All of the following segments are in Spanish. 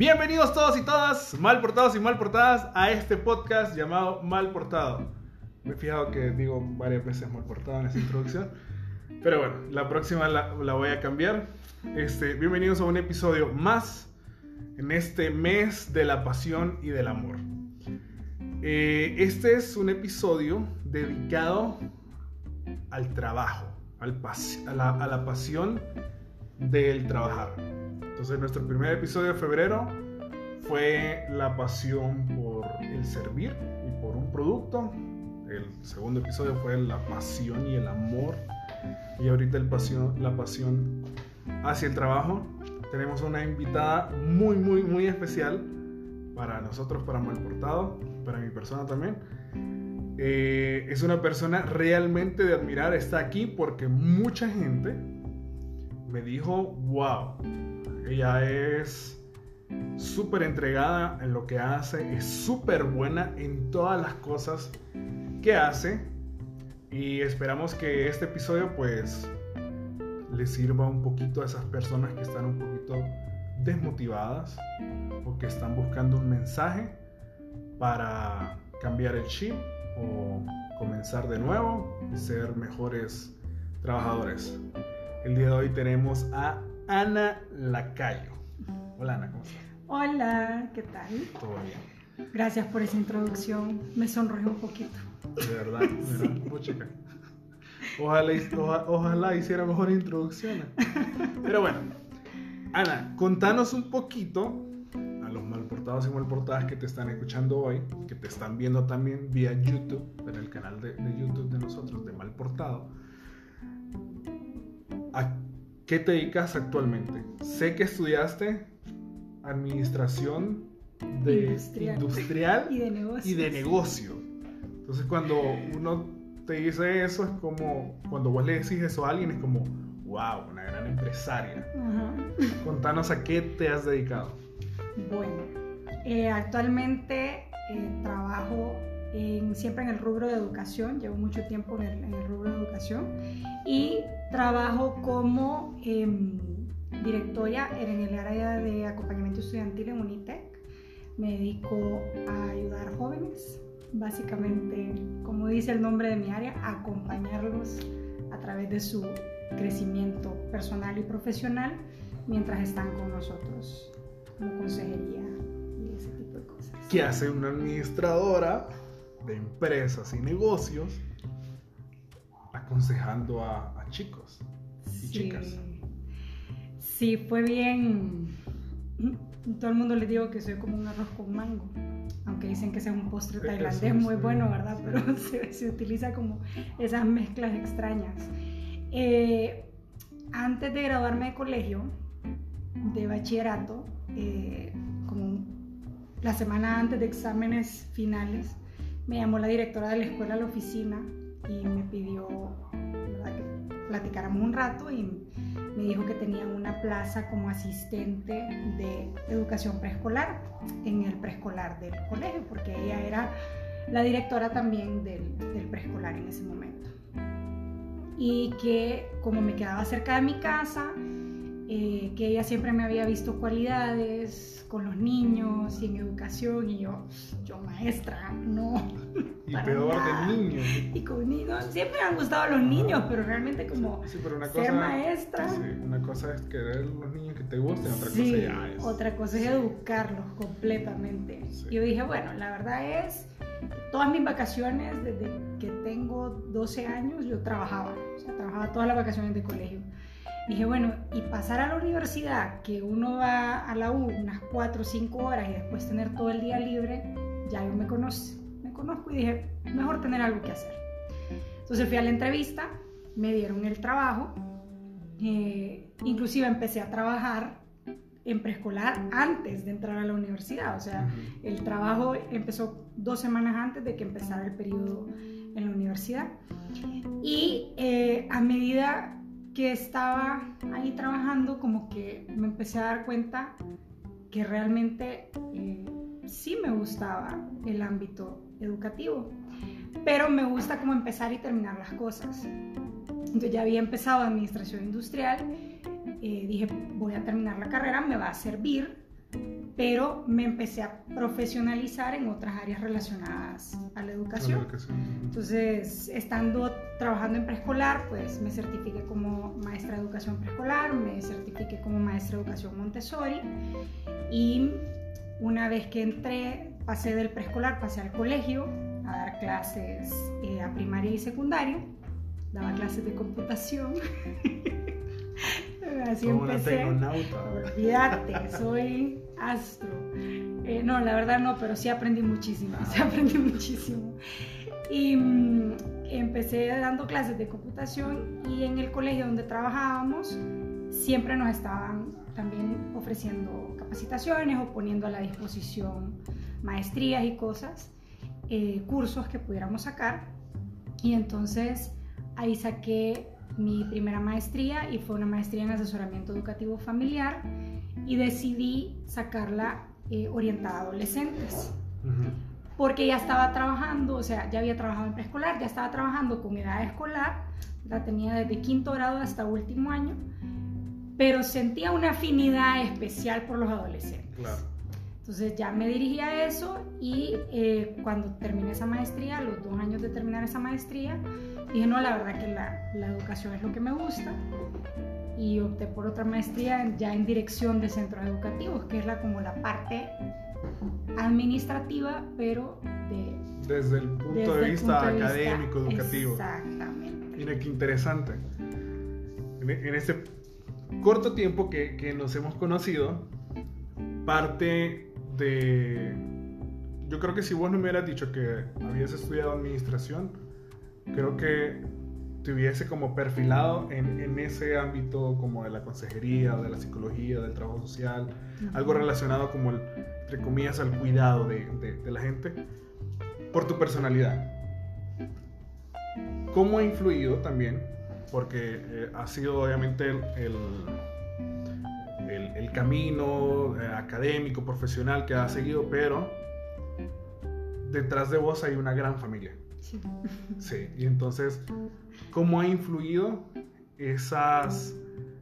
Bienvenidos todos y todas, mal portados y mal portadas, a este podcast llamado Mal Portado. Me he fijado que digo varias veces mal portado en esta introducción, pero bueno, la próxima la, voy a cambiar. Este, bienvenidos a un episodio más en este mes de la pasión y del amor. Eh, este es un episodio dedicado al trabajo, a la pasión del trabajar. Entonces nuestro primer episodio de febrero fue la pasión por el servir y por un producto. El segundo episodio fue la pasión y el amor. Y ahorita el pasión, la pasión hacia el trabajo. Tenemos una invitada muy, muy, muy especial para nosotros, para Malportado, para mi persona también. Eh, es una persona realmente de admirar. Está aquí porque mucha gente me dijo, wow, ella es súper entregada en lo que hace, es súper buena en todas las cosas que hace. Y esperamos que este episodio pues le sirva un poquito a esas personas que están un poquito desmotivadas o que están buscando un mensaje para cambiar el chip o comenzar de nuevo y ser mejores trabajadores. El día de hoy tenemos a Ana Lacayo. Hola Ana, ¿cómo estás? Hola, ¿qué tal? Todo bien. Gracias por esa introducción. Me sonroje un poquito. De verdad, sí. chica. Ojalá, ojalá, ojalá hiciera mejor introducciones. Pero bueno, Ana, contanos un poquito a los malportados y malportadas que te están escuchando hoy, que te están viendo también vía YouTube, en el canal de, de YouTube de nosotros, de Malportado. ¿A qué te dedicas actualmente? Sé que estudiaste administración de Industrial. industrial Y de negocios. y de negocio. Entonces cuando uno te dice eso es como, cuando vos le decís eso a alguien es como, wow, una gran empresaria. Ajá. Contanos a qué te has dedicado. Bueno, eh, actualmente eh, trabajo en- siempre en el rubro de educación. Llevo mucho tiempo en el, en el rubro de educación. Y trabajo como em, directora en el área de acompañamiento estudiantil en Unitec. Me dedico a ayudar a jóvenes, básicamente, como dice el nombre de mi área, a acompañarlos a través de su crecimiento personal y profesional mientras están con nosotros, como consejería y ese tipo de cosas. ¿Qué hace una administradora de empresas y negocios aconsejando a, a chicos y chicas? Sí, fue bien. Todo el mundo les digo que soy como un arroz con mango. Aunque dicen que es un postre tailandés muy bueno, ¿verdad? sí. Pero se, se utiliza como esas mezclas extrañas. Eh, antes de graduarme de colegio, de bachillerato, eh, como la semana antes de exámenes finales, me llamó la directora de la escuela a la oficina y me pidió ¿verdad? que platicáramos un rato y me dijo que tenía una plaza como asistente de educación preescolar en el preescolar del colegio, porque ella era la directora también del, del preescolar en ese momento. Y que como me quedaba cerca de mi casa, eh, que ella siempre me había visto cualidades con los niños y en educación, y yo, yo maestra, no. Y peor nada. de niños. Y con niños, siempre me han gustado los niños, pero realmente como Sí, pero una ser cosa, maestra. sí, una cosa es querer los niños que te gusten, otra Sí, cosa ya es. otra cosa es educarlos completamente. Sí. Yo dije, bueno, la verdad es, todas mis vacaciones, desde que tengo 12 años, yo trabajaba. O sea, trabajaba todas las vacaciones de colegio. Dije, bueno, y pasar a la universidad, que uno va a la U unas 4 o 5 horas y después tener todo el día libre, ya yo me conozco, me conozco y dije, mejor tener algo que hacer. Entonces fui a la entrevista, me dieron el trabajo, eh, inclusive empecé a trabajar en preescolar antes de entrar a la universidad, o sea, el trabajo empezó dos semanas antes de que empezara el periodo en la universidad. Y eh, a medida que estaba ahí trabajando, como que me empecé a dar cuenta que realmente eh, sí me gustaba el ámbito educativo, pero me gusta como empezar y terminar las cosas. Entonces ya había empezado administración industrial, eh, dije voy a terminar la carrera, me va a servir, pero me empecé a profesionalizar en otras áreas relacionadas a la educación. Entonces, estando trabajando en preescolar, pues me certifiqué como maestra de educación preescolar, me certifiqué como maestra de educación Montessori y una vez que entré, pasé del preescolar, pasé al colegio a dar clases eh, a primaria y secundaria, daba clases de computación. Así empecé. Olvídate, soy astro. Eh, no, la verdad no, pero sí aprendí muchísimo, sí aprendí muchísimo. Y mm, empecé dando clases de computación y en el colegio donde trabajábamos siempre nos estaban también ofreciendo capacitaciones o poniendo a la disposición maestrías y cosas, eh, cursos que pudiéramos sacar. Y entonces ahí saqué mi primera maestría y fue una maestría en asesoramiento educativo familiar y decidí sacarla eh, orientada a adolescentes. Porque ya estaba trabajando, o sea, ya había trabajado en preescolar, ya estaba trabajando con edad escolar, la tenía desde quinto grado hasta último año, pero sentía una afinidad especial por los adolescentes. Entonces ya me dirigí a eso y eh, cuando terminé esa maestría, los dos años de terminar esa maestría, dije, no, la verdad que la, la educación es lo que me gusta y opté por otra maestría ya en dirección de centros educativos, que es la, como la parte administrativa, pero de, desde el punto de vista académico, educativo. Exactamente. Mira qué interesante. En, en este corto tiempo que, que nos hemos conocido, parte de... Yo creo que si vos no me hubieras dicho que habías estudiado administración, creo que te hubiese como perfilado en, en, ese ámbito como de la consejería, de la psicología, del trabajo social, algo relacionado como, el, entre comillas, al cuidado de, de, la gente, por tu personalidad. ¿Cómo ha influido también? Porque eh, ha sido obviamente el, el camino eh, académico, profesional que has seguido, pero detrás de vos hay una gran familia. Sí. Sí, y entonces, ¿cómo ha influido esas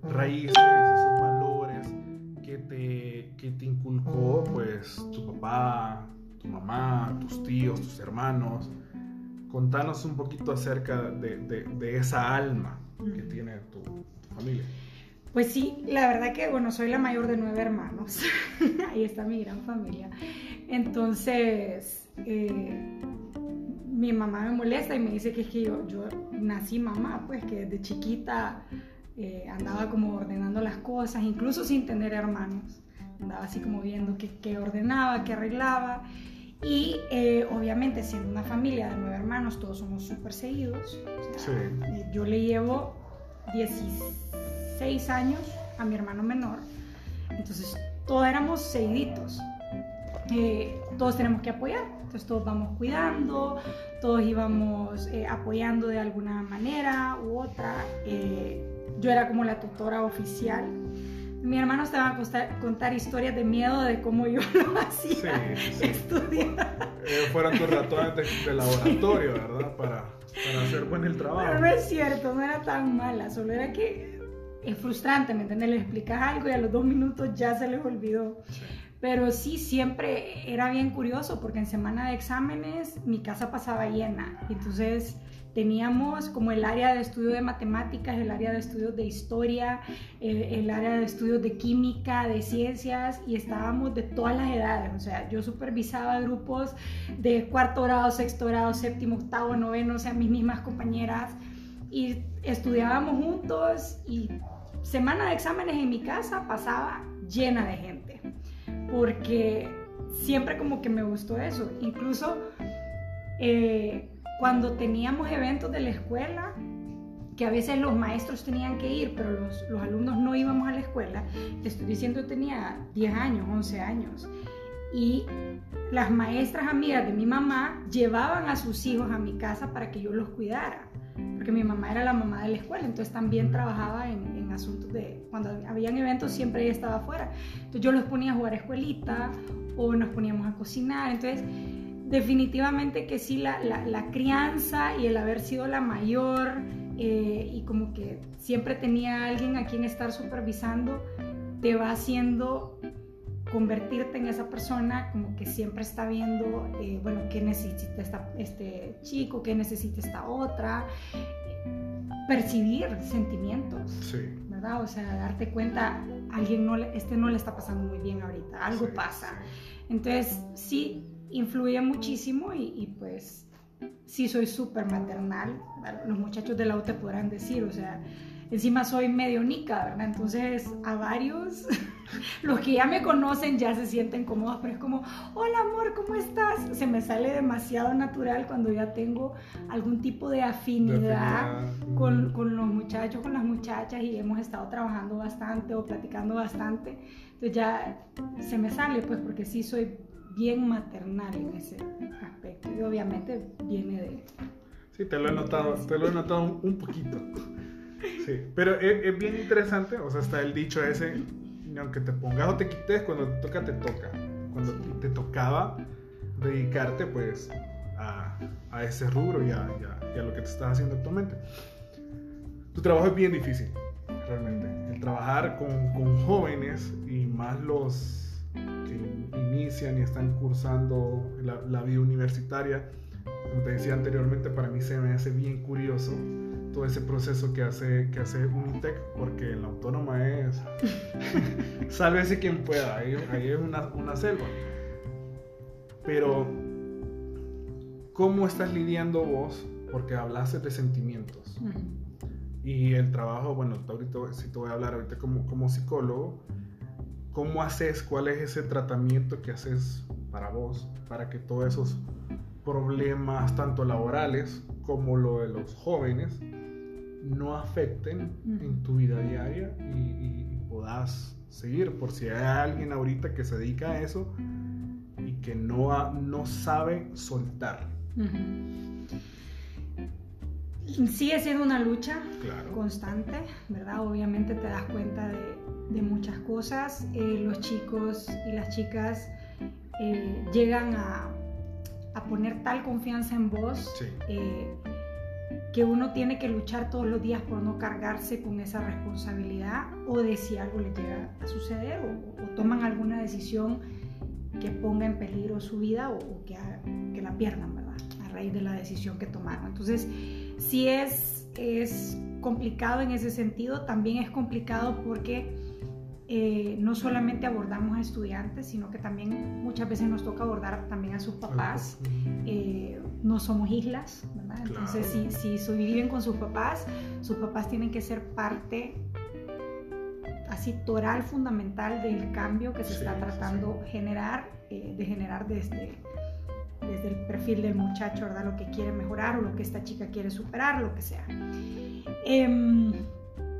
raíces, esos valores que te, que te inculcó pues tu papá, tu mamá, tus tíos, tus hermanos? Contanos un poquito acerca de, de, de esa alma que tiene tu, tu familia. Pues sí, la verdad que, bueno, soy la mayor de nueve hermanos. Ahí está mi gran familia. Entonces, eh, mi mamá me molesta y me dice que es que yo, yo nací mamá, pues que desde chiquita eh, andaba como ordenando las cosas, incluso sin tener hermanos. Andaba así como viendo qué, ordenaba, qué arreglaba. Y eh, obviamente siendo una familia de nueve hermanos, todos somos súper seguidos. sí. Yo le llevo 16 seis años a mi hermano menor. Entonces, todos éramos seguiditos. Eh, todos tenemos que apoyar. Entonces, todos vamos cuidando, todos íbamos eh, apoyando de alguna manera u otra. Eh, yo era como la tutora oficial. Mi hermano estaba a contar historias de miedo de cómo yo lo hacía sí, estudiar. fueron tus ratones de, laboratorio, ¿verdad? Para, para hacer buen el trabajo. Pero no es cierto, no era tan mala, solo era que es frustrante, ¿me entiendes? Le explicas algo y a los dos minutos ya se les olvidó. Pero sí, siempre era bien curioso porque en semana de exámenes mi casa pasaba llena. Entonces teníamos como el área de estudio de matemáticas, el área de estudios de historia, el, área de estudios de química, de ciencias y estábamos de todas las edades. O sea, yo supervisaba grupos de cuarto grado, sexto grado, séptimo, octavo, noveno, o sea, mis mismas compañeras y estudiábamos juntos y semana de exámenes en mi casa pasaba llena de gente, porque siempre como que me gustó eso. Incluso eh, cuando teníamos eventos de la escuela, que a veces los maestros tenían que ir, pero los, los alumnos no íbamos a la escuela, te estoy diciendo tenía 10 años, 11 años, y las maestras amigas de mi mamá llevaban a sus hijos a mi casa para que yo los cuidara porque mi mamá era la mamá de la escuela, entonces también trabajaba en, en asuntos de, cuando habían eventos siempre ella estaba afuera, entonces yo los ponía a jugar a escuelita o nos poníamos a cocinar, entonces definitivamente que sí, la, la, la crianza y el haber sido la mayor eh, y como que siempre tenía alguien a quien estar supervisando, te va haciendo convertirte en esa persona como que siempre está viendo, eh, bueno, qué necesita esta, este chico, qué necesita esta otra, percibir sentimientos, Sí. ¿verdad? O sea, darte cuenta, alguien no le, este no le está pasando muy bien ahorita, algo Sí, pasa. sí. Entonces, sí, influye muchísimo y, y, pues sí soy súper maternal. Los muchachos de la U te podrán decir, o sea, encima soy medio nica, ¿verdad? Entonces, a varios, los que ya me conocen ya se sienten cómodos, pero es como, hola amor, ¿cómo estás? Se me sale demasiado natural cuando ya tengo algún tipo de afinidad afinidad. con, con los muchachos, con las muchachas y hemos estado trabajando bastante o platicando bastante. Entonces ya se me sale, pues, porque sí soy bien maternal en ese aspecto. Y obviamente viene de... Sí, te lo he notado, te lo he notado un poquito. Sí, pero es, es bien interesante, o sea, está el dicho ese, aunque te pongas o te quites, cuando te toca, te toca. Cuando te tocaba dedicarte, pues, a, a ese rubro y a, y a- y a lo que te estás haciendo actualmente. Tu trabajo es bien difícil, realmente. El trabajar con, con jóvenes y más los que inician y están cursando la, la vida universitaria, como te decía anteriormente, para mí se me hace bien curioso todo ese proceso que hace, que hace Unitec, porque en la autónoma es, sálvese quien pueda, ahí, ahí es una, una selva. Pero, ¿cómo estás lidiando vos? Porque hablaste de sentimientos. Y el trabajo, bueno, ahorita sí te voy a hablar ahorita como, como psicólogo, ¿cómo haces? ¿Cuál es ese tratamiento que haces para vos? Para que todos esos problemas, tanto laborales como lo de los jóvenes, no afecten en tu vida diaria y, y- y puedas seguir. Por si hay alguien ahorita que se dedica a eso y que no, ha- no sabe soltar. Sigue siendo una lucha Claro. constante, ¿verdad? Obviamente te das cuenta de, de muchas cosas. Eh, los chicos y las chicas eh, llegan a, a poner tal confianza en vos Sí. eh, que uno tiene que luchar todos los días por no cargarse con esa responsabilidad o de si algo le llega a suceder o, o toman alguna decisión que ponga en peligro su vida o, o que, la pierdan, ¿verdad? A raíz de la decisión que tomaron. Entonces, sí es, es complicado en ese sentido, también es complicado porque eh, no solamente abordamos a estudiantes, sino que también muchas veces nos toca abordar también a sus papás. Eh, no somos islas, ¿verdad? Entonces, Claro. si, si viven con sus papás, sus papás tienen que ser parte así toral, fundamental del cambio que se Sí, está sí, tratando generar, eh, de generar desde, desde el perfil del muchacho, ¿verdad? Lo que quiere mejorar o lo que esta chica quiere superar, lo que sea. Em,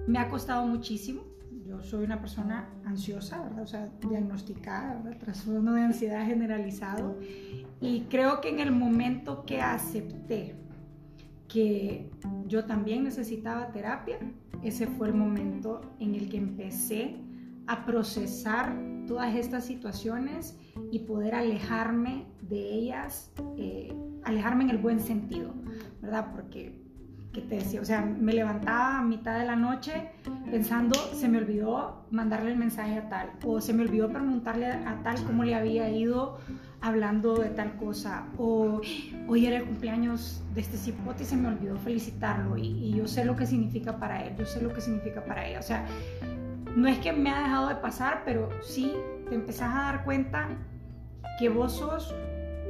me ha costado muchísimo. Yo soy una persona ansiosa, ¿verdad? O sea, diagnosticada. Trastorno de ansiedad generalizado. Y creo que en el momento que acepté que yo también necesitaba terapia, ese fue el momento en el que empecé a procesar todas estas situaciones y poder alejarme de ellas, eh, alejarme en el buen sentido, ¿verdad? Porque, ¿qué te decía? O sea, me levantaba a mitad de la noche pensando, se me olvidó mandarle el mensaje a tal, o se me olvidó preguntarle a tal cómo le había ido hablando de tal cosa, o hoy era el cumpleaños de este cipote y se me olvidó felicitarlo, y, y yo sé lo que significa para él, yo sé lo que significa para ella, o sea, no es que me ha dejado de pasar, pero sí te empezás a dar cuenta que vos sos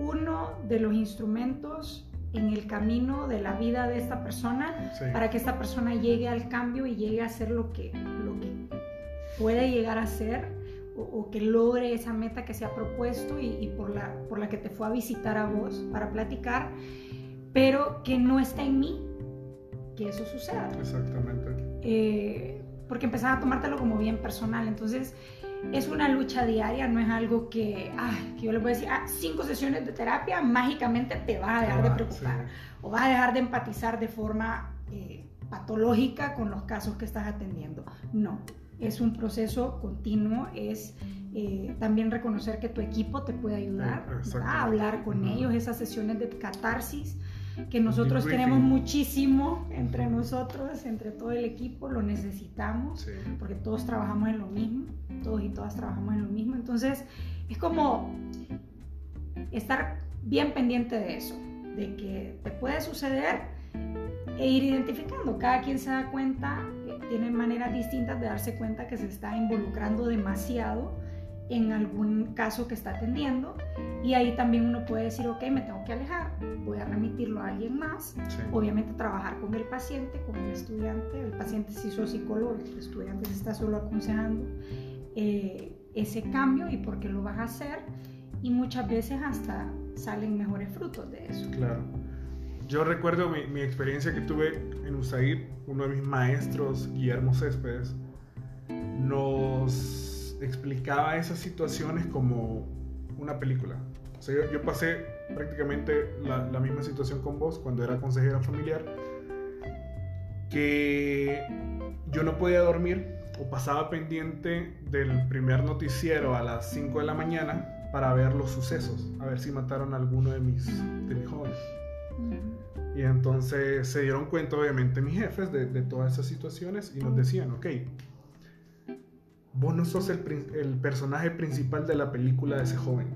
uno de los instrumentos en el camino de la vida de esta persona Sí. para que esta persona llegue al cambio y llegue a ser lo que, lo que puede llegar a ser o, o que logre esa meta que se ha propuesto y, y por, la, por la que te fue a visitar a vos para platicar, pero que no está en mí que eso suceda. Exactamente. Eh, porque empezaba a tomártelo como bien personal. Entonces, es una lucha diaria, no es algo que, ah, que yo le voy a decir, ah, cinco sesiones de terapia, mágicamente te vas a dejar de preocupar sí. o vas a dejar de empatizar de forma eh, patológica con los casos que estás atendiendo. No, es un proceso continuo, es eh, también reconocer que tu equipo te puede ayudar, hablar con ellos, esas sesiones de catarsis que nosotros tenemos muchísimo entre nosotros, entre todo el equipo, lo necesitamos, Sí. porque todos trabajamos en lo mismo, todos y todas trabajamos en lo mismo. Entonces, es como estar bien pendiente de eso, de que te puede suceder e ir identificando. Cada quien se da cuenta, eh, tiene maneras distintas de darse cuenta que se está involucrando demasiado en algún caso que está atendiendo y ahí también uno puede decir, ok, me tengo que alejar, voy a remitirlo a alguien más, Sí. obviamente trabajar con el paciente, con el estudiante, el paciente si sos psicólogo, el estudiante se está solo aconsejando eh, ese cambio y por qué lo vas a hacer y muchas veces hasta salen mejores frutos de eso. Claro. Yo recuerdo mi, mi experiencia que tuve en USAID, uno de mis maestros, Guillermo Céspedes, nos explicaba esas situaciones como una película. O sea, yo, yo pasé prácticamente la, la misma situación con vos cuando era consejera familiar, que yo no podía dormir o pasaba pendiente del primer noticiero a las 5 de la mañana para ver los sucesos, a ver si mataron a alguno de mis, de mis jóvenes. Y entonces se dieron cuenta, obviamente, mis jefes de, de todas esas situaciones y nos decían, ok, vos no sos el, personaje principal de la película de ese joven,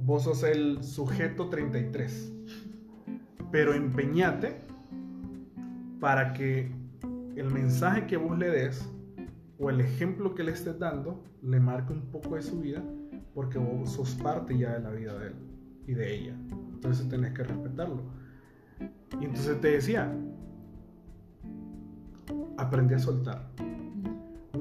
vos sos el sujeto 33, pero empeñate para que el mensaje que vos le des o el ejemplo que le estés dando le marque un poco de su vida porque vos sos parte ya de la vida de él y de ella. Entonces tenés que respetarlo. Y entonces te decía, aprendí a soltar.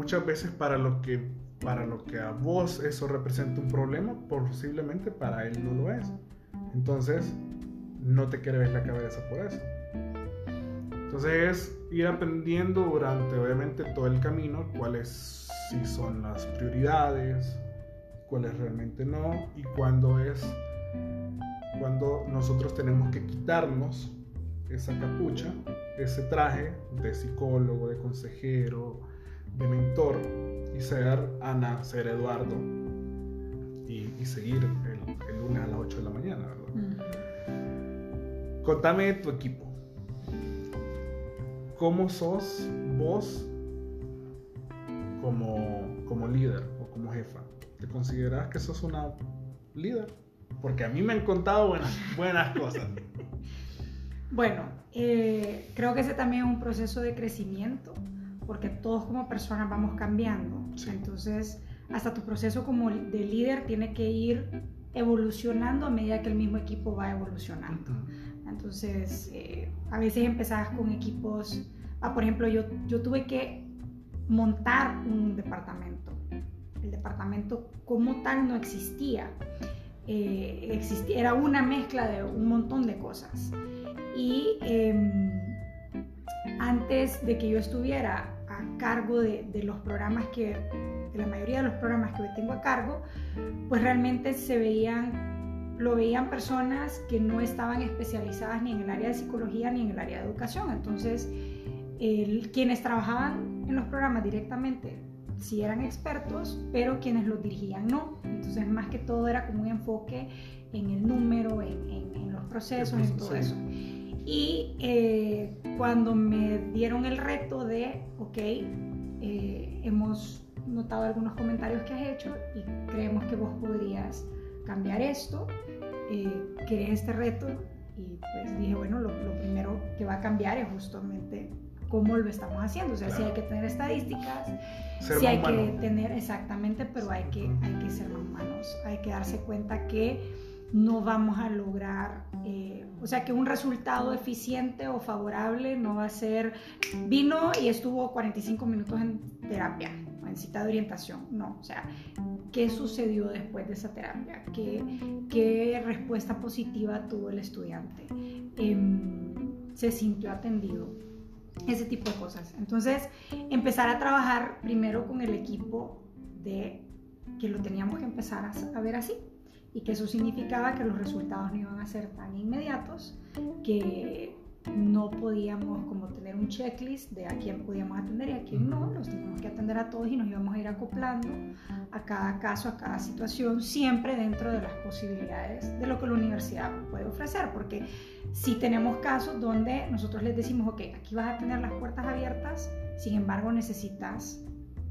Muchas veces para lo que para lo que a vos eso representa un problema, posiblemente para él no lo es. Entonces, no te quedes la cabeza por eso. Entonces es ir aprendiendo durante obviamente todo el camino cuáles sí son las prioridades, cuáles realmente no y cuándo es cuando nosotros tenemos que quitarnos esa capucha, ese traje de psicólogo, de consejero, de mentor y ser Ana, ser Eduardo y, y seguir el, el lunes a las 8 de la mañana, ¿verdad? Contame de tu equipo. ¿Cómo sos vos como, como líder o como jefa? ¿Te consideras que sos una líder? Porque a mí me han contado buenas, buenas cosas. Bueno, eh, creo que ese también es un proceso de crecimiento, porque todos como personas vamos cambiando. Sí. Entonces, hasta tu proceso como de líder tiene que ir evolucionando a medida que el mismo equipo va evolucionando. Entonces, eh, a veces empezabas con equipos, ah, por ejemplo, yo, yo tuve que montar un departamento. El departamento como tal no existía. Eh, existía era una mezcla de un montón de cosas. Y em, antes de que yo estuviera a cargo de, de los programas que, de la mayoría de los programas que hoy tengo a cargo, pues realmente se veían, lo veían personas que no estaban especializadas ni en el área de psicología ni en el área de educación. Entonces, el- quienes trabajaban en los programas directamente sí eran expertos, pero quienes los dirigían no. Entonces, más que todo era como un enfoque en el número, en, en- en los procesos, en todo eso. Y eh, cuando me dieron el reto de, ok, eh, hemos notado algunos comentarios que has hecho y creemos que vos podrías cambiar esto, eh, ¿querés este reto? Y pues dije, bueno, lo, lo primero que va a cambiar es justamente cómo lo estamos haciendo. O sea, si Claro. hay que tener estadísticas, Ser más hay que humano. tener exactamente, pero hay que, hay que ser más humanos. Hay que darse cuenta que no vamos a lograr, eh, o sea, que un resultado eficiente o favorable no va a ser, vino y estuvo 45 minutos en terapia, o en cita de orientación. No, o sea, ¿qué sucedió después de esa terapia? ¿Qué, qué respuesta positiva tuvo el estudiante? Em, ¿Se sintió atendido? ese tipo de cosas. Entonces, empezar a trabajar primero con el equipo de que lo teníamos que empezar a, a ver así y que eso significaba que los resultados no iban a ser tan inmediatos, que no podíamos como tener un checklist de a quién podíamos atender y a quién no, los teníamos que atender a todos y nos íbamos a ir acoplando a cada caso, a cada situación, siempre dentro de las posibilidades de lo que la universidad puede ofrecer, porque si tenemos casos donde nosotros les decimos, ok, aquí vas a tener las puertas abiertas, sin embargo necesitas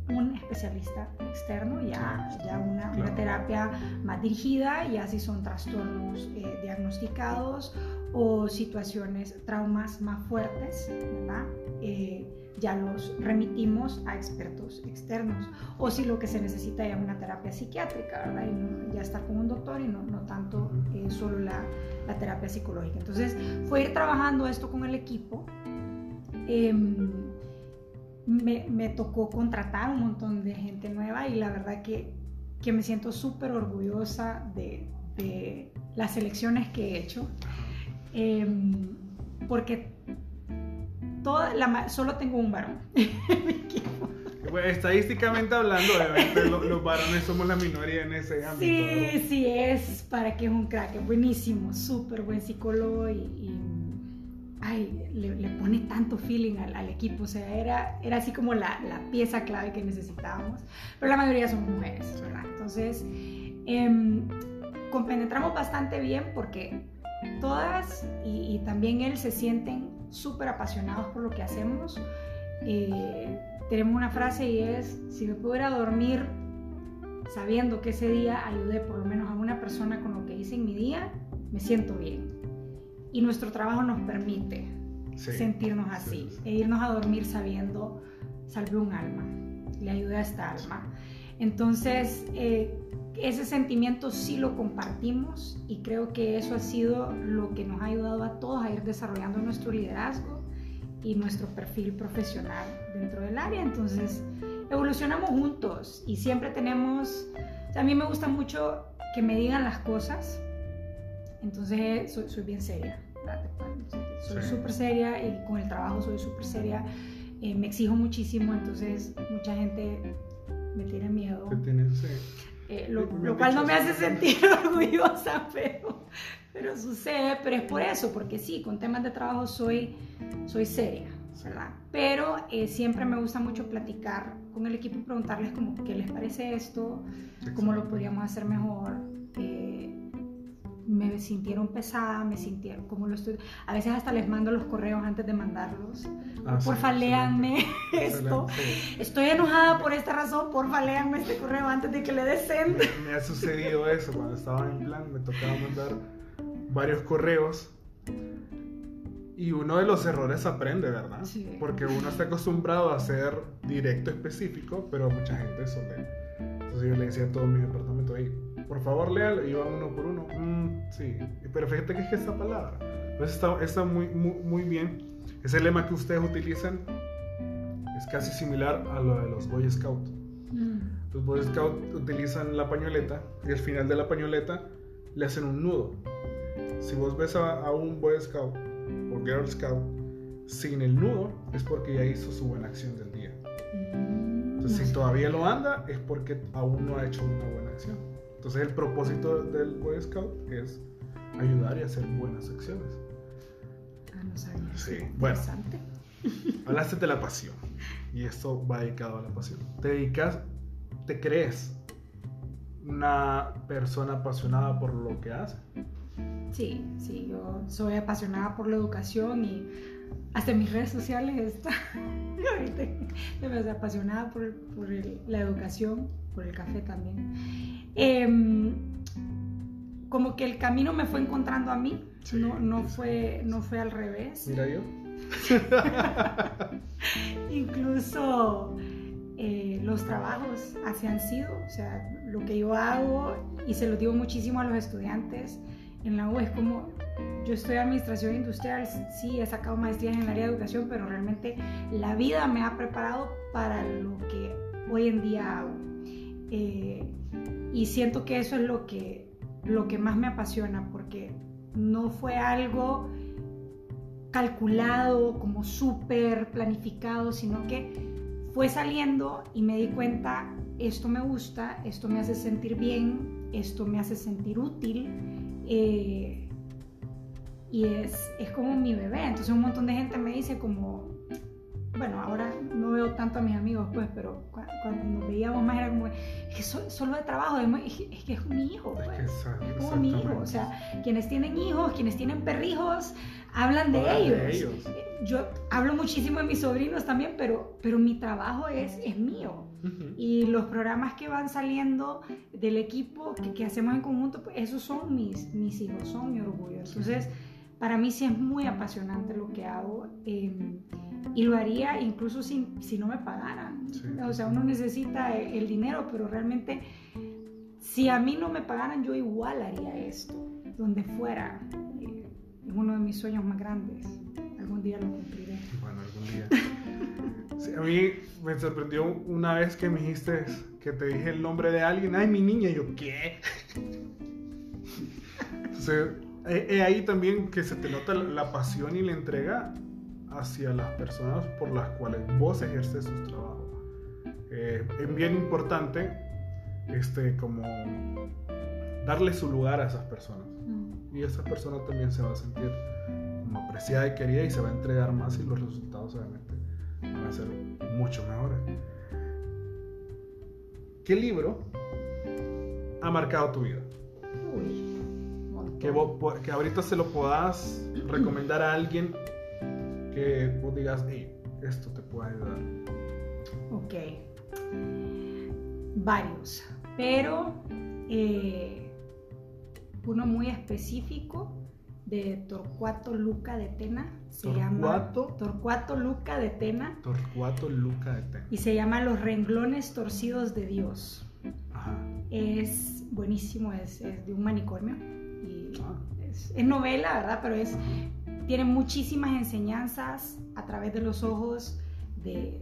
un especialista externo, ya, ya una, una terapia más dirigida, ya si son trastornos eh, diagnosticados o situaciones, traumas más fuertes, ¿verdad? Eh, ya los remitimos a expertos externos. O si lo que se necesita es una terapia psiquiátrica, ¿verdad? Y ya estar con un doctor y no, no tanto eh, solo la, la, terapia psicológica. Entonces, fue ir trabajando esto con el equipo. Em, me, me, tocó contratar un montón de gente nueva y la verdad que, que me siento súper orgullosa de, de, las elecciones que he hecho. Em, porque toda la, solo tengo un varón en mi equipo. Bueno, estadísticamente hablando, obviamente los, varones somos la minoría en ese ámbito. Sí, sí, es para que es un crack, es buenísimo, súper buen psicólogo y, ay, le, pone tanto feeling al, equipo, o sea, era, era así como la, la, pieza clave que necesitábamos, pero la mayoría son mujeres, ¿verdad? Entonces, eh, compenetramos bastante bien porque todas y, también él se sienten súper apasionados por lo que hacemos. Eh, tenemos una frase y es, si me pudiera dormir sabiendo que ese día ayudé por lo menos a una persona con lo que hice en mi día, me siento bien. Y nuestro trabajo nos permite sentirnos así e irnos a dormir sabiendo, salvé un alma, le ayudé a esta alma. Entonces, eh, ese sentimiento sí lo compartimos y creo que eso ha sido lo que nos ha ayudado a todos a ir desarrollando nuestro liderazgo y nuestro perfil profesional dentro del área. Entonces, evolucionamos juntos y siempre tenemos, a mí me gusta mucho que me digan las cosas, entonces soy, bien seria, soy súper seria y con el trabajo soy súper seria, eh, me exijo muchísimo, entonces mucha gente me tiene miedo. Eh, lo, cual no me hace sentir orgullosa, pero, pero sucede, pero es por eso, porque sí, con temas de trabajo soy, soy seria, ¿verdad? Pero eh, siempre me gusta mucho platicar con el equipo y preguntarles como, ¿qué les parece esto? ¿Cómo lo podríamos hacer mejor? Eh, me sintieron pesada, me sintieron como lo estoy. A veces hasta les mando los correos antes de mandarlos. Ah, porfa, léanme esto. Estoy enojada por esta razón, porfa, léanme este correo antes de que le des Me, me, ha sucedido eso cuando estaba en plan, me tocaba mandar varios correos. Y uno de los errores aprende, ¿verdad? Porque uno está acostumbrado a ser directo, específico, pero mucha gente suele. Entonces yo le decía a todo mi departamento ahí, por favor léalo, y iba uno por uno. Mm, sí, pero fíjate que es esta palabra. Pues está, está muy, muy, muy bien. Ese lema que ustedes utilizan es casi similar a lo de los Boy Scouts. Mm. Los Boy Scouts utilizan la pañoleta y al final de la pañoleta le hacen un nudo. Si vos ves a, un Boy Scout o Girl Scout sin el nudo, es porque ya hizo su buena acción del día. Mm. Entonces, si todavía lo anda, es porque aún no ha hecho una buena acción. Entonces el propósito del Boy Scout es ayudar y hacer buenas acciones. Ah, no sabía. Sí, bueno. Hablaste de la pasión y esto va dedicado a la pasión. ¿Te dedicas, te crees una persona apasionada por lo que hace? Sí, sí, yo soy apasionada por la educación y hasta en mis redes sociales está. me apasionada por, por la educación, por el café también. Em, como que el camino me fue encontrando a mí, no, no, fue, no fue al revés. Mira yo. Incluso eh, los trabajos así han sido, o sea, lo que yo hago y se lo digo muchísimo a los estudiantes en la U es como yo estoy en administración industrial, sí, he sacado maestrías en el área de educación, pero realmente la vida me ha preparado para lo que hoy en día hago. Eh, y siento que eso es lo que, lo que más me apasiona, porque no fue algo calculado, como súper planificado, sino que fue saliendo y me di cuenta, esto me gusta, esto me hace sentir bien, esto me hace sentir útil. Eh, y es, es como mi bebé. Entonces un montón de gente me dice como, bueno, ahora no veo tanto a mis amigos, pues, pero cuando nos veíamos más era como, es que solo de trabajo, es, que es mi hijo, pues. Es, como mi hijo. O sea, quienes tienen hijos, quienes tienen perrijos, hablan de, ellos. Yo hablo muchísimo de mis sobrinos también, pero, pero mi trabajo es, es mío. Y los programas que van saliendo del equipo que, que, hacemos en conjunto, pues esos son mis, mis hijos, son mi orgullo. Entonces, para mí sí es muy apasionante lo que hago. Eh, y lo haría incluso si, si no me pagaran. O sea, uno necesita el dinero, pero realmente si a mí no me pagaran, yo igual haría esto, donde fuera. Eh, es uno de mis sueños más grandes. Algún día lo cumpliré. Bueno, algún día. a mí me sorprendió una vez que me dijiste que te dije el nombre de alguien. Ay, mi niña. Y yo, ¿qué? o ahí también que se te nota la pasión y la entrega hacia las personas por las cuales vos ejerces su trabajo. Eh, es bien importante este, como darle su lugar a esas personas. Mm. Y esa persona también se va a sentir como apreciada y querida y se va a entregar más y los resultados obviamente van a ser mucho mejores. ¿Qué libro ha marcado tu vida? Que, vos, que ahorita se lo puedas recomendar a alguien que vos digas, esto te puede ayudar? Ok. Varios, pero eh, uno muy específico de Torcuato Luca de Tena. Se llama Torcuato Luca de Tena. Torcuato Luca de Tena. Y se llama Los renglones torcidos de Dios. Ajá. Es buenísimo, es, de un manicomio. Y es, es, novela, ¿verdad? Pero es tiene muchísimas enseñanzas a través de los ojos de,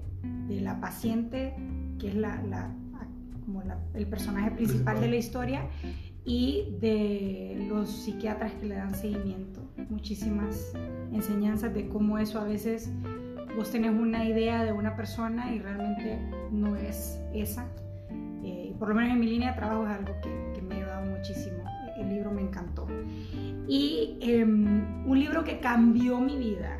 la paciente, que es la, como el personaje principal de la historia, y de los psiquiatras que le dan seguimiento. Muchísimas enseñanzas de cómo eso a veces vos tenés una idea de una persona y realmente no es esa. Eh, por lo menos en mi línea de trabajo es algo que, que me ha ayudado muchísimo. El libro me encantó. Y em, un libro que cambió mi vida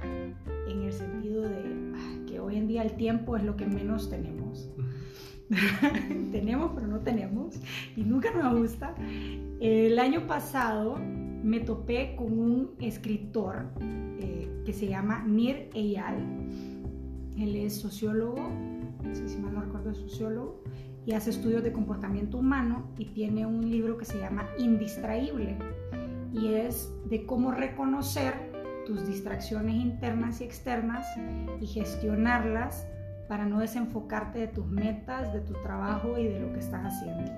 en el sentido de que hoy en día el tiempo es lo que menos tenemos. tenemos, pero no tenemos. Y nunca nos gusta. El año pasado me topé con un escritor eh, que se llama Nir Eyal. Él es sociólogo, no sé si mal no recuerdo, es sociólogo, y hace estudios de comportamiento humano y tiene un libro que se llama Indistraíble y es de cómo reconocer tus distracciones internas y externas y gestionarlas para no desenfocarte de tus metas, de tu trabajo y de lo que estás haciendo.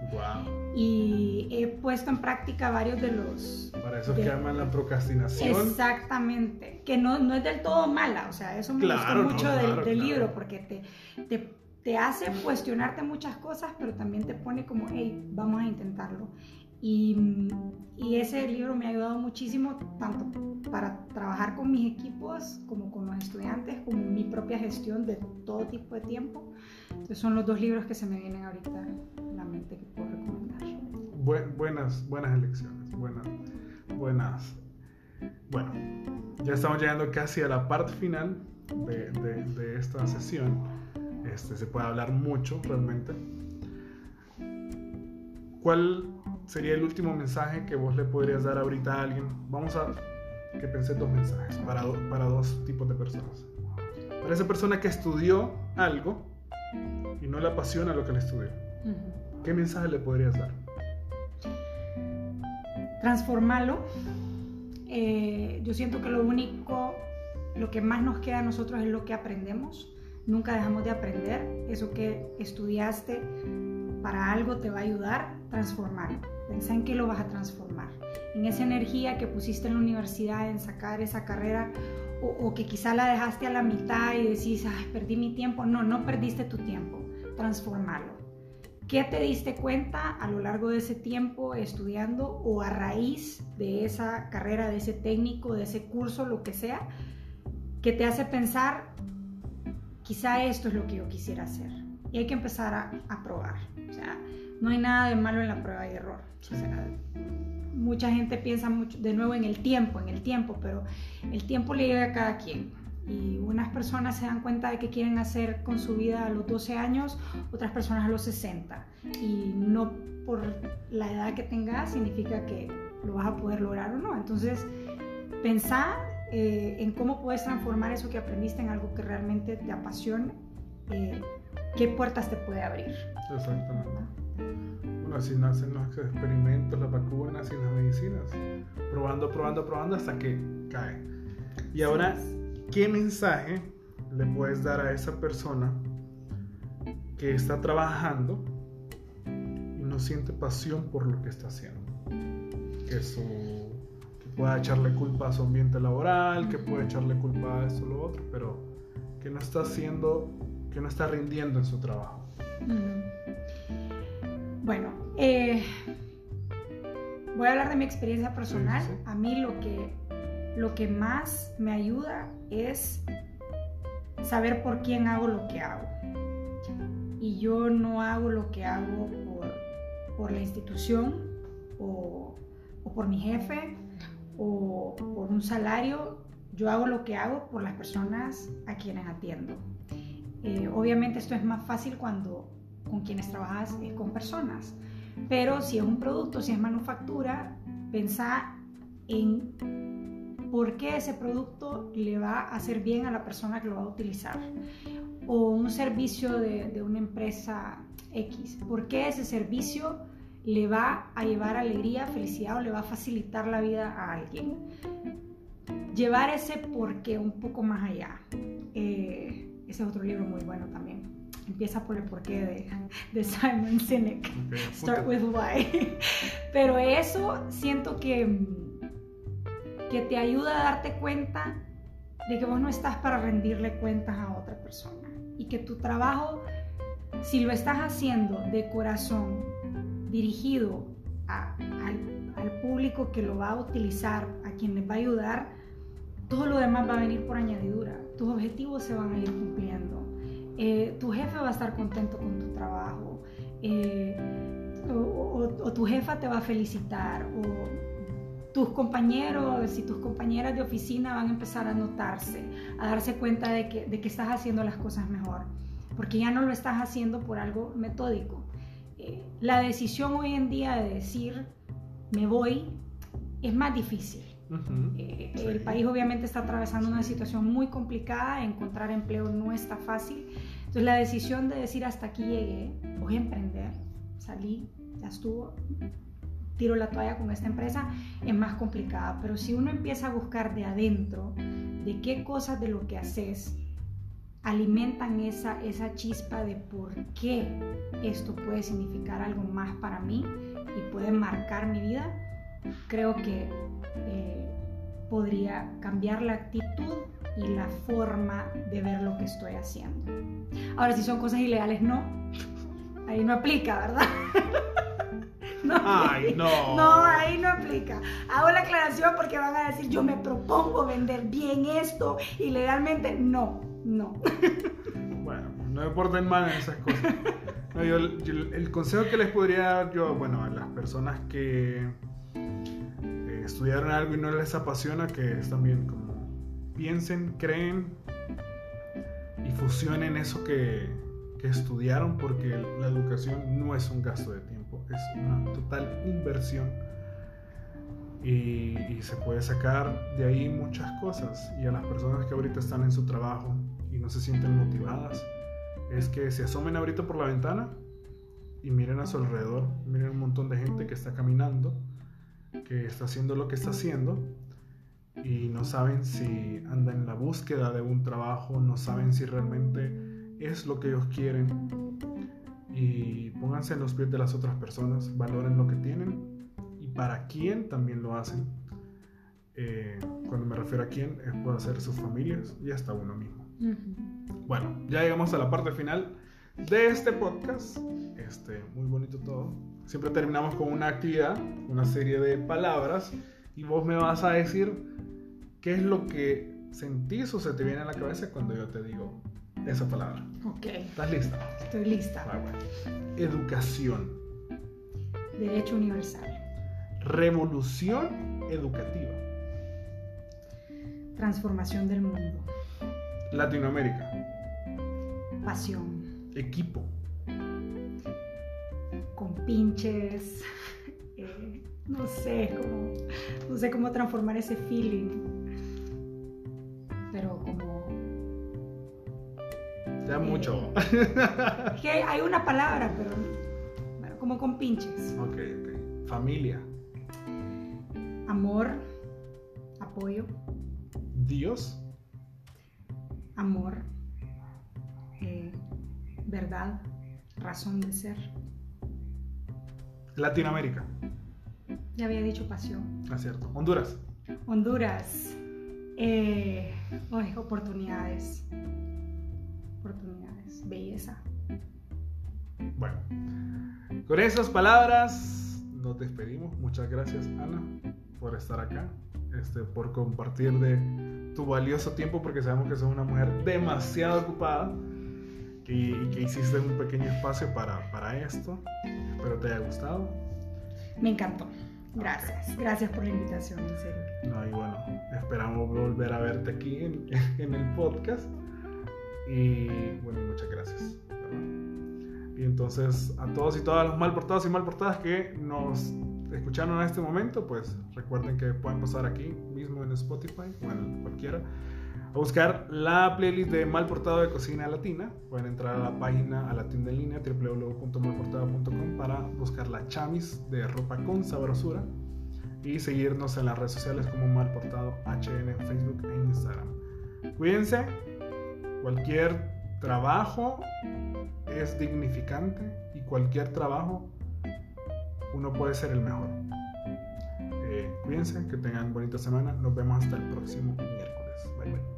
Y he puesto en práctica varios de los... Para eso que llaman la procrastinación. Exactamente, que no, no es del todo mala, o sea, eso me gusta mucho del, libro porque te, te, te hace cuestionarte muchas cosas, pero también te pone como, hey, vamos a intentarlo. Y, y, ese libro me ha ayudado muchísimo, tanto para trabajar con mis equipos, como con los estudiantes, como mi propia gestión de todo tipo de tiempo. Entonces son los dos libros que se me vienen ahorita a la mente que puedo recomendar. buenas, buenas elecciones, buenas, buenas. Bueno, ya estamos llegando casi a la parte final de, de, de esta sesión. Este, se puede hablar mucho realmente. ¿Cuál sería el último mensaje que vos le podrías dar ahorita a alguien? Vamos a que pensé dos mensajes para, para dos tipos de personas. Para esa persona que estudió algo y no le apasiona lo que le estudió, ¿qué mensaje le podrías dar? Transformarlo. Eh, yo siento que lo único, lo que más nos queda a nosotros es lo que aprendemos. Nunca dejamos de aprender. Eso que estudiaste para algo te va a ayudar, transformarlo. Pensá en qué lo vas a transformar. En esa energía que pusiste en la universidad en sacar esa carrera o, que quizá la dejaste a la mitad y decís, Ay, perdí mi tiempo. No, no perdiste tu tiempo. Transformarlo. ¿Qué te diste cuenta a lo largo de ese tiempo estudiando o a raíz de esa carrera, de ese técnico, de ese curso, lo que sea, que te hace pensar, quizá esto es lo que yo quisiera hacer? Y hay que empezar a, a probar. O sea, no hay nada de malo en la prueba y error. mucha gente piensa mucho, de nuevo en el tiempo, en el tiempo, pero el tiempo le llega a cada quien. Y unas personas se dan cuenta de que quieren hacer con su vida a los 12 años, otras personas a los 60. Y no por la edad que tengas significa que lo vas a poder lograr o no. Entonces, pensá eh, en cómo puedes transformar eso que aprendiste en algo que realmente te apasione, eh, qué puertas te puede abrir. Exactamente. Bueno, así nacen los experimentos, las vacunas y las medicinas. Probando, probando, probando hasta que cae. Y ahora, ¿qué mensaje le puedes dar a esa persona que está trabajando y no siente pasión por lo que está haciendo? Que su pueda echarle culpa a su ambiente laboral, que puede echarle culpa a esto o lo otro, pero que no está haciendo, que no está rindiendo en su trabajo. Bueno, eh, voy a hablar de mi experiencia personal. A mí lo que, lo que más me ayuda es saber por quién hago lo que hago. Y yo no hago lo que hago por, por la institución o, o por mi jefe o por un salario, yo hago lo que hago por las personas a quienes atiendo. Eh, obviamente esto es más fácil cuando con quienes trabajas es con personas, pero si es un producto, si es manufactura, pensá en por qué ese producto le va a hacer bien a la persona que lo va a utilizar. O un servicio de, de una empresa X, ¿por qué ese servicio le va a llevar alegría, felicidad o le va a facilitar la vida a alguien. Llevar ese porqué un poco más allá. Eh, ese es otro libro muy bueno también. Empieza por el porqué de, de Simon Sinek. Start with why. Pero eso siento que, que te ayuda a darte cuenta de que vos no estás para rendirle cuentas a otra persona. Y que tu trabajo, si lo estás haciendo de corazón, dirigido al, público que lo va a utilizar, a quien les va a ayudar, todo lo demás va a venir por añadidura. Tus objetivos se van a ir cumpliendo. Eh, tu jefe va a estar contento con tu trabajo. Eh, o, tu jefa te va a felicitar. O tus compañeros y tus compañeras de oficina van a empezar a notarse, a darse cuenta de que, de que estás haciendo las cosas mejor. Porque ya no lo estás haciendo por algo metódico la decisión hoy en día de decir me voy es más difícil. Eh, el país obviamente está atravesando una situación muy complicada, encontrar empleo no está fácil. Entonces la decisión de decir hasta aquí llegué, voy a emprender, salí, ya estuvo, tiro la toalla con esta empresa, es más complicada. Pero si uno empieza a buscar de adentro, de qué cosas de lo que haces alimentan esa, esa chispa de por qué esto puede significar algo más para mí y puede marcar mi vida, creo que eh, podría cambiar la actitud y la forma de ver lo que estoy haciendo. Ahora, si son cosas ilegales, no. Ahí no aplica, ¿verdad? No, Ay, no. No, ahí no aplica. Hago la aclaración porque van a decir, yo me propongo vender bien esto y legalmente no. No. bueno, no me porten mal en esas cosas. el consejo que les podría dar yo, bueno, a las personas que eh, estudiaron algo y no les apasiona, que es también como piensen, creen y fusionen eso que, que estudiaron, porque la educación no es un gasto de tiempo, es una total inversión y, se puede sacar de ahí muchas cosas. Y a las personas que ahorita están en su trabajo y no se sienten motivadas, es que se asomen ahorita por la ventana y miren a su alrededor, miren un montón de gente que está caminando, que está haciendo lo que está haciendo y no saben si anda en la búsqueda de un trabajo, no saben si realmente es lo que ellos quieren. Y pónganse en los pies de las otras personas, valoren lo que tienen para quién también lo hacen. Eh, cuando me refiero a quién, es puede ser sus familias y hasta uno mismo. Bueno, ya llegamos a la parte final de este podcast. Este, muy bonito todo. Siempre terminamos con una actividad, una serie de palabras, y vos me vas a decir qué es lo que sentís o se te viene a la cabeza cuando yo te digo esa palabra. Ok. ¿Estás lista? Estoy lista. Educación. Derecho universal Revolución educativa. Transformación del mundo. Latinoamérica. Pasión. Equipo. Con pinches. eh, no sé cómo. No sé cómo transformar ese feeling. Pero como. Ya mucho. Es que hay una palabra, pero. Bueno, como con pinches. ok, ok. Familia. Amor. Apoyo. Dios. Amor. eh, verdad. Razón de ser. Latinoamérica. Ya había dicho pasión. Acierto. Honduras. Honduras. Eh, ay, oportunidades. Oportunidades. Belleza. Bueno, con esas palabras nos despedimos. Muchas gracias, Ana, por estar acá, este, por compartir de tu valioso tiempo, porque sabemos que sos una mujer demasiado ocupada y, y que hiciste un pequeño espacio para, para esto. Espero te haya gustado. Me encantó. Gracias. Gracias por la invitación, en serio. No, y bueno, esperamos volver a verte aquí en, en el podcast. Y bueno, muchas gracias. Y entonces a todos y todas los mal portados y mal portadas que nos escucharon en este momento, pues recuerden que pueden pasar aquí mismo en Spotify o en cualquiera a buscar la playlist de Mal Portado de Cocina Latina. Pueden entrar a la página, a la tienda en línea www.malportado.com para buscar la chamis de ropa con sabrosura y seguirnos en las redes sociales como Mal Portado HN en Facebook e Instagram. Cuídense, cualquier trabajo es dignificante y cualquier trabajo uno puede ser el mejor. Eh, cuídense, que tengan bonita semana. Nos vemos hasta el próximo miércoles. Bye bye.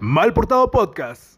Mal Portado Podcast.